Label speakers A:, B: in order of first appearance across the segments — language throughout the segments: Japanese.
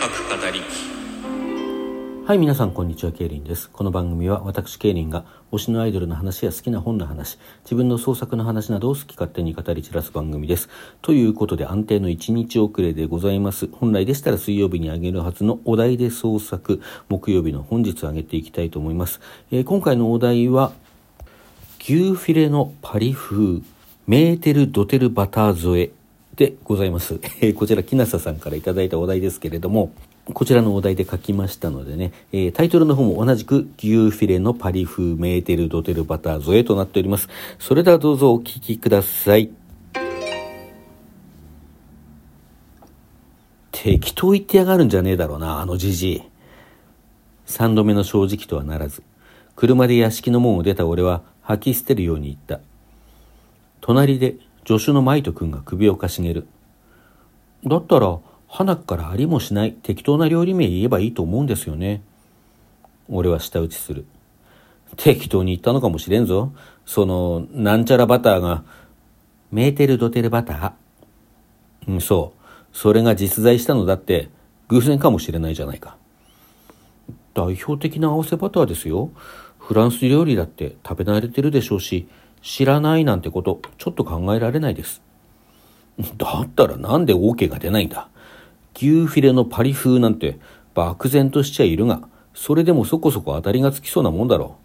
A: 各語り
B: はい、皆さん、こんにちは。ケイリンです。この番組は、私、ケイリンが、推しのアイドルの話や好きな本の話、自分の創作の話などを好き勝手に語り散らす番組です。ということで、安定の1日遅れでございます。本来でしたら水曜日にあげるはずのお題で創作、木曜日の本日あげていきたいと思います。えー今回のお題は、牛フィレのパリ風、メーテルドテルバター添えでございます。えーこちら、木下さんからいただいたお題ですけれども、こちらのお題で書きましたのでね、えータイトルの方も同じく牛フィレのパリ風メーテルドテルバター添えとなっております。それではどうぞお聞きください。適当言ってやがるんじゃねえだろうな、あのじじい。三度目の正直とはならず、車で屋敷の門を出た俺は吐き捨てるように言った。隣で助手のマイト君が首をかしげる。だったら、花からありもしない適当な料理名言えばいいと思うんですよね。俺は舌打ちする。適当に言ったのかもしれんぞ。その、なんちゃらバターが、メーテルドテルバター。うん、そう。それが実在したのだって、偶然かもしれないじゃないか。代表的な合わせバターですよ。フランス料理だって食べ慣れてるでしょうし、知らないなんてこと、ちょっと考えられないです。だったらなんで OK が出ないんだ？牛フィレのパリ風なんて漠然としちゃいるが、それでもそこそこ当たりがつきそうなもんだろ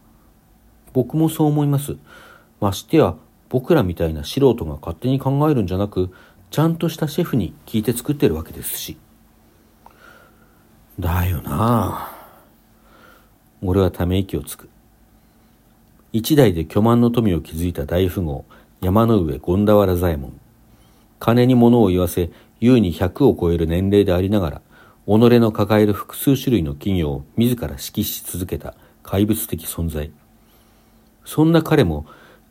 B: う。僕もそう思います。ましてや、僕らみたいな素人が勝手に考えるんじゃなく、ちゃんとしたシェフに聞いて作ってるわけですし。だよな俺はため息をつく。一代で巨万の富を築いた大富豪、山の上権田原左衛門。金に物を言わせ、優に100を超える年齢でありながら、己の抱える複数種類の企業を自ら指揮し続けた怪物的存在。そんな彼も、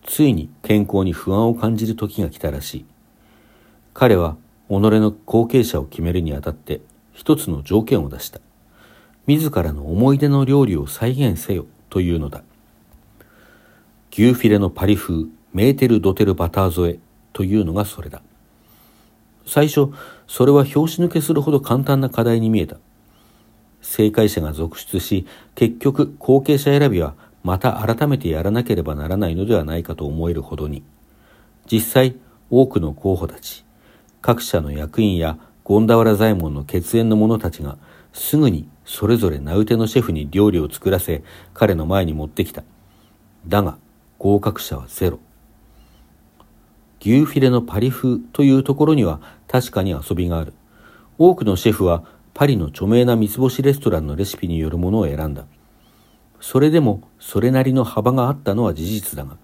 B: ついに健康に不安を感じる時が来たらしい。彼は、己の後継者を決めるにあたって、一つの条件を出した。自らの思い出の料理を再現せよというのだ。牛フィレのパリ風メーテルドテルバター添えというのがそれだ。最初、それは拍子抜けするほど簡単な課題に見えた。正解者が続出し、結局後継者選びはまた改めてやらなければならないのではないかと思えるほどに。実際、多くの候補たち、各社の役員や権田原左衛門の血縁の者たちがすぐにそれぞれ名うてのシェフに料理を作らせ彼の前に持ってきた。だが合格者はゼロ。牛フィレのパリ風というところには確かに遊びがある。多くのシェフはパリの著名な三つ星レストランのレシピによるものを選んだ。それでもそれなりの幅があったのは事実だが、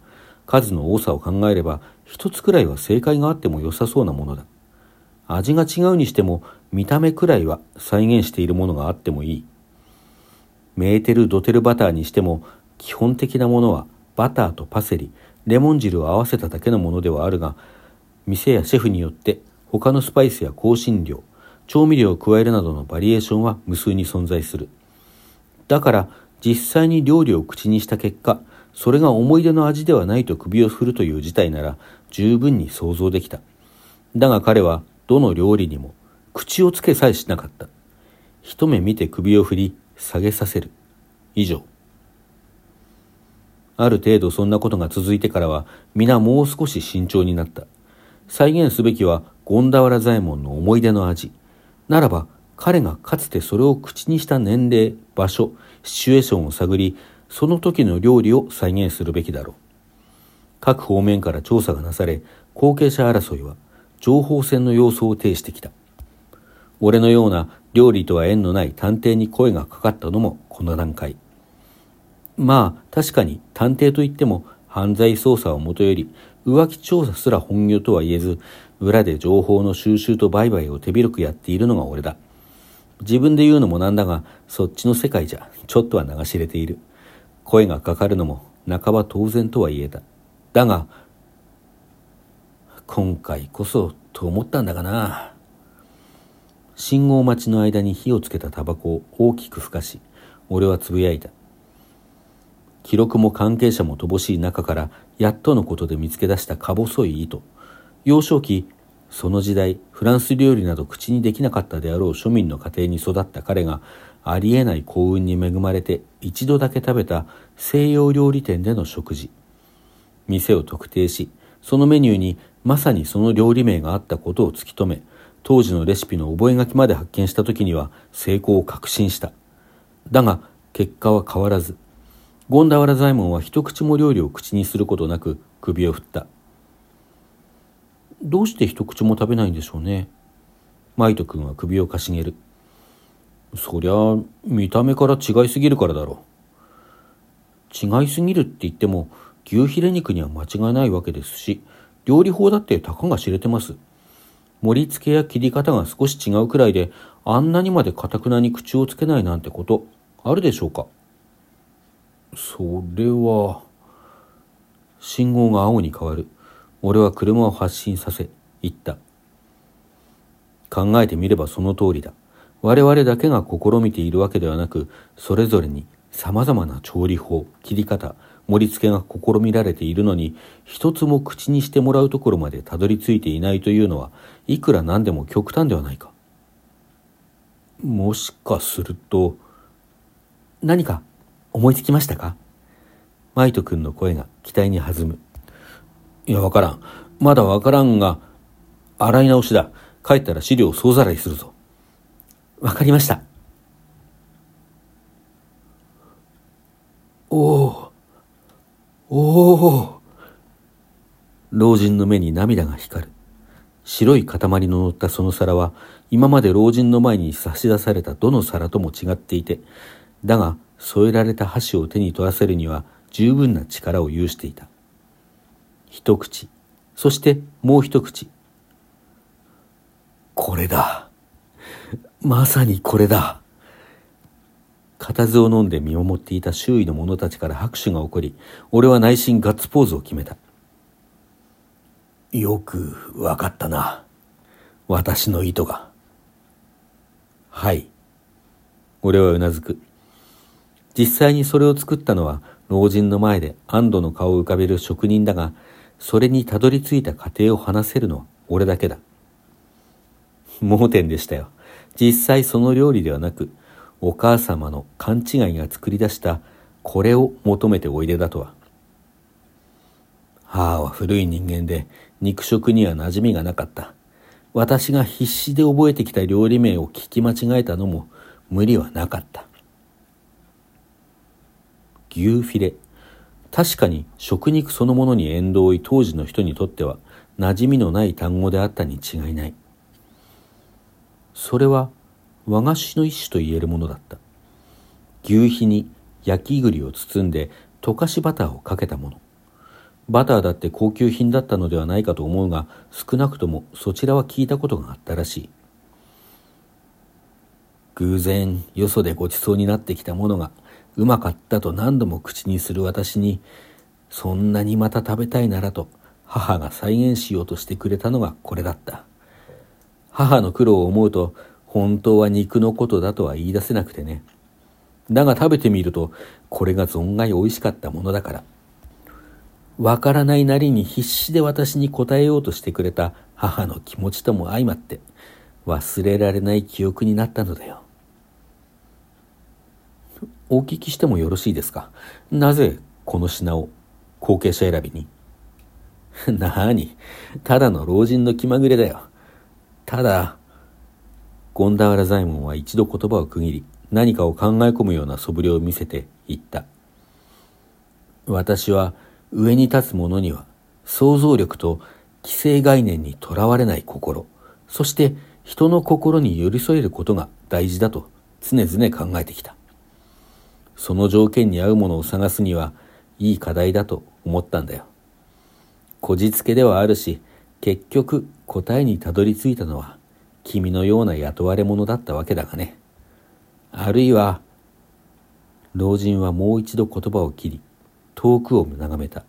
B: 数の多さを考えれば一つくらいは正解があっても良さそうなものだ。味が違うにしても見た目くらいは再現しているものがあってもいい。メーテルドテルバターにしても基本的なものはバターとパセリ、レモン汁を合わせただけのものではあるが、店やシェフによって他のスパイスや香辛料、調味料を加えるなどのバリエーションは無数に存在する。だから実際に料理を口にした結果、それが思い出の味ではないと首を振るという事態なら十分に想像できた。だが彼はどの料理にも口をつけさえしなかった。一目見て首を振り下げさせる。以上。ある程度そんなことが続いてからは皆もう少し慎重になった。再現すべきは権田原左衛門の思い出の味。ならば彼がかつてそれを口にした年齢、場所、シチュエーションを探り、その時の料理を再現するべきだろう。各方面から調査がなされ、後継者争いは情報戦の様相を呈してきた。俺のような料理とは縁のない探偵に声がかかったのもこの段階。まあ確かに探偵といっても犯罪捜査をもとより浮気調査すら本業とは言えず裏で情報の収集と売買を手広くやっているのが俺だ。自分で言うのもなんだがそっちの世界じゃちょっとは流し入れている。声がかかるのも半ば当然とは言えた。だが今回こそと思ったんだがな。信号待ちの間に火をつけたタバコを大きくふかし、俺はつぶやいた。記録も関係者も乏しい中から、やっとのことで見つけ出したか細い糸。幼少期、その時代フランス料理など口にできなかったであろう庶民の家庭に育った彼がありえない幸運に恵まれて一度だけ食べた西洋料理店での食事店を特定しそのメニューにまさにその料理名があったことを突き止め当時のレシピの覚書まで発見した時には成功を確信しただが結果は変わらずゴンダワラ左衛門は一口も料理を口にすることなく首を振った。どうして一口も食べないんでしょうね。マイト君は首をかしげる。そりゃ見た目から違いすぎるからだろう。違いすぎるって言っても牛ヒレ肉には間違いないわけですし料理法だってたかが知れてます。盛り付けや切り方が少し違うくらいであんなにまでかたくなに口をつけないなんてことあるでしょうか。それは信号が青に変わる。俺は車を発進させ言った。考えてみればその通りだ。我々だけが試みているわけではなくそれぞれに様々な調理法切り方盛り付けが試みられているのに一つも口にしてもらうところまでたどり着いていないというのはいくらなんでも極端ではないか。もしかすると何か思いつきましたか？マイト君の声が期待に弾む。いやわからん。まだわからんが洗い直しだ。帰ったら資料を総ざらいするぞ。わかりました。おおおお老人の目に涙が光る。白い塊の乗ったその皿は今まで老人の前に差し出されたどの皿とも違っていてだが添えられた箸を手に取らせるには十分な力を有していた。一口そしてもう一口。これだ。まさにこれだ。固唾を飲んで見守っていた周囲の者たちから拍手が起こり俺は内心ガッツポーズを決めた。よくわかったな。私の意図が。はい。俺はうなずく。実際にそれを作ったのは老人の前で安堵の顔を浮かべる職人だがそれにたどり着いた過程を話せるのは俺だけだ。盲点でしたよ。実際その料理ではなくお母様の勘違いが作り出したこれを求めておいでだとは。母は古い人間で肉食には馴染みがなかった。私が必死で覚えてきた料理名を聞き間違えたのも無理はなかった。牛フィレ。確かに食肉そのものに縁遠い当時の人にとっては馴染みのない単語であったに違いない。それは和菓子の一種と言えるものだった。牛皮に焼き栗を包んで溶かしバターをかけたもの。バターだって高級品だったのではないかと思うが少なくともそちらは聞いたことがあったらしい。偶然よそでごちそうになってきたものがうまかったと何度も口にする私にそんなにまた食べたいならと母が再現しようとしてくれたのがこれだった。母の苦労を思うと本当は肉のことだとは言い出せなくてね。だが食べてみるとこれが存外美味しかったものだから。わからないなりに必死で私に答えようとしてくれた母の気持ちとも相まって忘れられない記憶になったのだよ。お聞きしてもよろしいですか？なぜこの品を後継者選びに？なーに？ただの老人の気まぐれだよ。ただ、ゴンダワラ左衛門は一度言葉を区切り、何かを考え込むような素振りを見せて言った。私は上に立つ者には想像力と既成概念にとらわれない心、そして人の心に寄り添えることが大事だと常々考えてきた。その条件に合うものを探すにはいい課題だと思ったんだよ。こじつけではあるし、結局答えにたどり着いたのは君のような雇われ者だったわけだがね。あるいは、老人はもう一度言葉を切り、遠くを眺めた。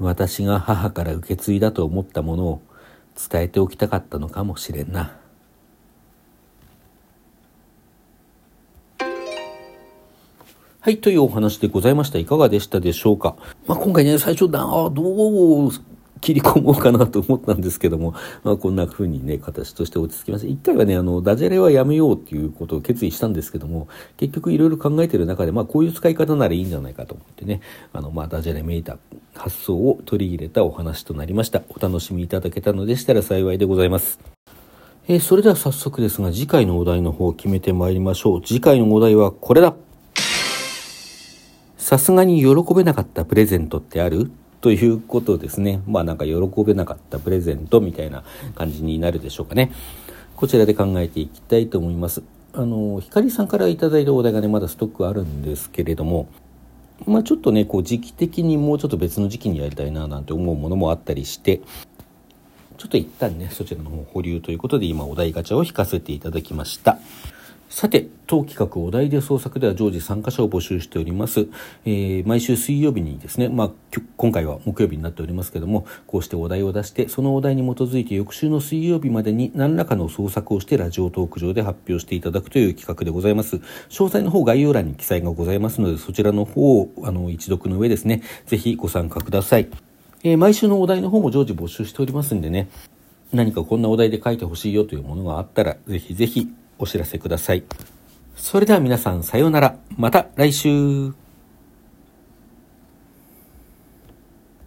B: 私が母から受け継いだと思ったものを伝えておきたかったのかもしれんな。はい、というお話でございました。いかがでしたでしょうか？まあ、今回ね、最初だ、あどう、切り込もうかなと思ったんですけども、まあ、こんな風にね、形として落ち着きました。一回はね、あの、ダジャレはやめようっていうことを決意したんですけども、結局いろいろ考えてる中で、まあ、こういう使い方ならいいんじゃないかと思ってね、あの、まあ、ダジャレめいた発想を取り入れたお話となりました。お楽しみいただけたのでしたら幸いでございます。えー、それでは早速ですが、次回のお題の方を決めてまいりましょう。次回のお題はこれださすがに喜べなかったプレゼントってある？ということですね。まあなんか喜べなかったプレゼントみたいな感じになるでしょうかね。こちらで考えていきたいと思います。あの、ひかりさんから頂いたお題がね、まだストックあるんですけれども、まあちょっとね、こう時期的にもうちょっと別の時期にやりたいななんて思うものもあったりして、ちょっと一旦ね、そちらの方保留ということで今お題ガチャを引かせていただきました。さて、当企画お題で創作では常時参加者を募集しております。えー、毎週水曜日にですね、まあ、今回は木曜日になっておりますけども、こうしてお題を出して、そのお題に基づいて翌週の水曜日までに何らかの創作をしてラジオトーク上で発表していただくという企画でございます。詳細の方概要欄に記載がございますので、そちらの方をあの一読の上ですね、ぜひご参加ください。えー、毎週のお題の方も常時募集しておりますんでね、何かこんなお題で書いてほしいよというものがあったら、ぜひぜひお知らせください。それでは皆さんさようなら。また来週。